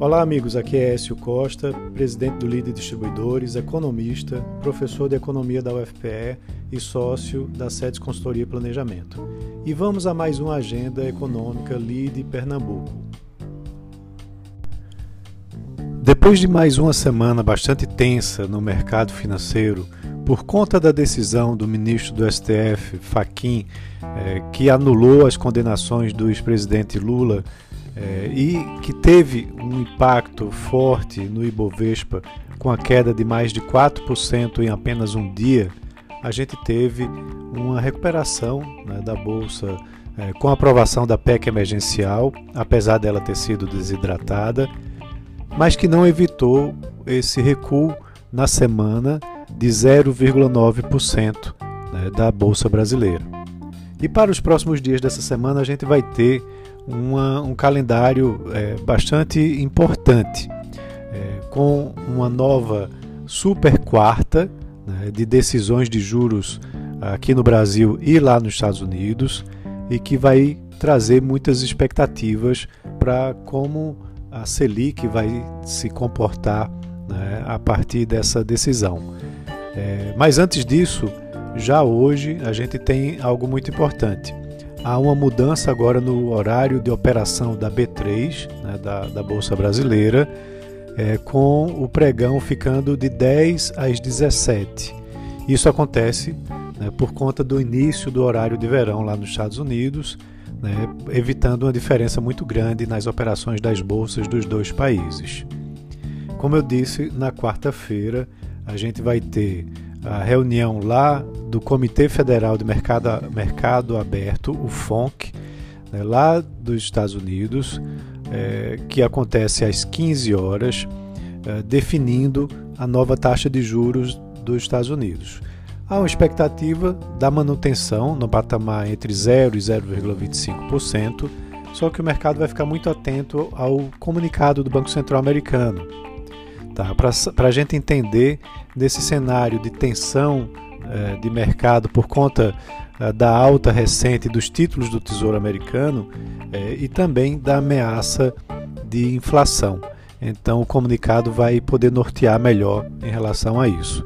Olá, amigos. Aqui é Écio Costa, presidente do Líder Distribuidores, economista, professor de economia da UFPE e sócio da SEDES Consultoria e Planejamento. E vamos a mais uma agenda econômica Lide Pernambuco. Depois de mais uma semana bastante tensa no mercado financeiro, por conta da decisão do ministro do STF, Faquim, eh, que anulou as condenações do ex-presidente Lula é, e que teve um impacto forte no Ibovespa com a queda de mais de 4% em apenas um dia, a gente teve uma recuperação né, da Bolsa é, com a aprovação da PEC emergencial, apesar dela ter sido desidratada, mas que não evitou esse recuo na semana de 0,9% né, da Bolsa brasileira. E para os próximos dias dessa semana a gente vai ter uma, um calendário é, bastante importante, é, com uma nova super quarta né, de decisões de juros aqui no Brasil e lá nos Estados Unidos, e que vai trazer muitas expectativas para como a Selic vai se comportar né, a partir dessa decisão. É, mas antes disso, já hoje a gente tem algo muito importante há uma mudança agora no horário de operação da B3, né, da, da, Bolsa Brasileira, é, com o pregão ficando de 10 às 17. Isso acontece né, por conta do início do horário de verão lá nos Estados Unidos, né, evitando uma diferença muito grande nas operações das bolsas dos dois países. Como eu disse, na quarta-feira a gente vai ter a reunião lá do Comitê Federal de Mercado, Mercado Aberto, o FONC, né, lá dos Estados Unidos, é, que acontece às 15 horas, é, definindo a nova taxa de juros dos Estados Unidos. Há uma expectativa da manutenção no patamar entre 0 e 0,25%, só que o mercado vai ficar muito atento ao comunicado do Banco Central americano, tá? para a gente entender desse cenário de tensão de mercado por conta eh, da alta recente dos títulos do Tesouro Americano eh, e também da ameaça de inflação. Então, o comunicado vai poder nortear melhor em relação a isso.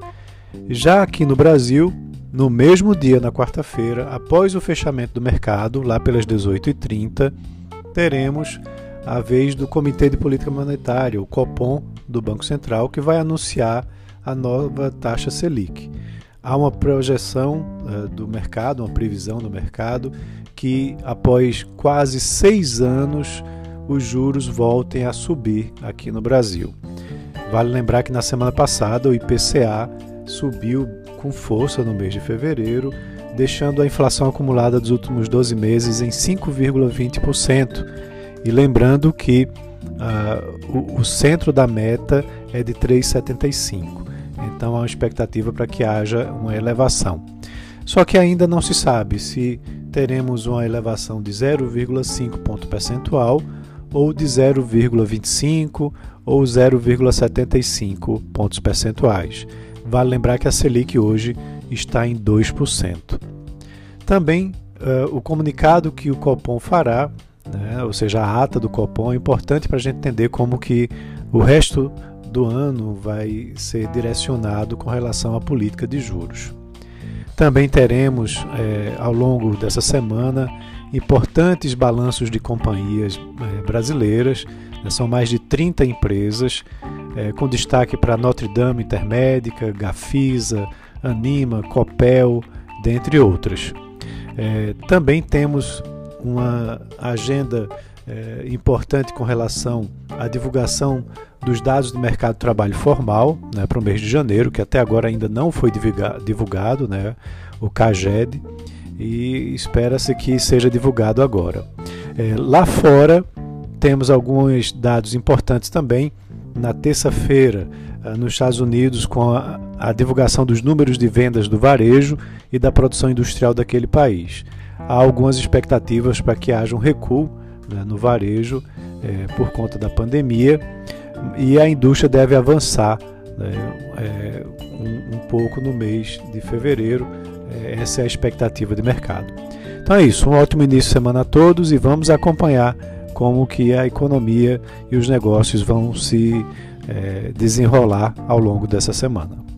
Já aqui no Brasil, no mesmo dia, na quarta-feira, após o fechamento do mercado, lá pelas 18h30, teremos a vez do Comitê de Política Monetária, o COPOM, do Banco Central, que vai anunciar a nova taxa Selic. Há uma projeção uh, do mercado, uma previsão do mercado, que após quase seis anos os juros voltem a subir aqui no Brasil. Vale lembrar que na semana passada o IPCA subiu com força no mês de fevereiro, deixando a inflação acumulada dos últimos 12 meses em 5,20%. E lembrando que uh, o, o centro da meta é de 3,75. Então há uma expectativa para que haja uma elevação. Só que ainda não se sabe se teremos uma elevação de 0,5 ponto percentual ou de 0,25 ou 0,75 pontos percentuais. Vale lembrar que a Selic hoje está em 2%. Também uh, o comunicado que o Copom fará, né, ou seja, a ata do Copom, é importante para a gente entender como que o resto do ano vai ser direcionado com relação à política de juros. Também teremos, é, ao longo dessa semana, importantes balanços de companhias é, brasileiras, né, são mais de 30 empresas, é, com destaque para Notre Dame Intermédica, Gafisa, Anima, Copel, dentre outras. Também temos uma agenda é, importante com relação à divulgação dos dados do mercado de trabalho formal né, para o mês de janeiro, que até agora ainda não foi divulgado, né, o CAGED, e espera-se que seja divulgado agora. É, lá fora, temos alguns dados importantes também. Na terça-feira, ah, nos Estados Unidos, com a, a divulgação dos números de vendas do varejo e da produção industrial daquele país. Há algumas expectativas para que haja um recuo né, no varejo é, por conta da pandemia e a indústria deve avançar né, é, um, um, pouco no mês de fevereiro. É, essa é a expectativa de mercado. Então é isso, um ótimo início de semana a todos e vamos acompanhar como que a economia e os negócios vão se é, desenrolar ao longo dessa semana.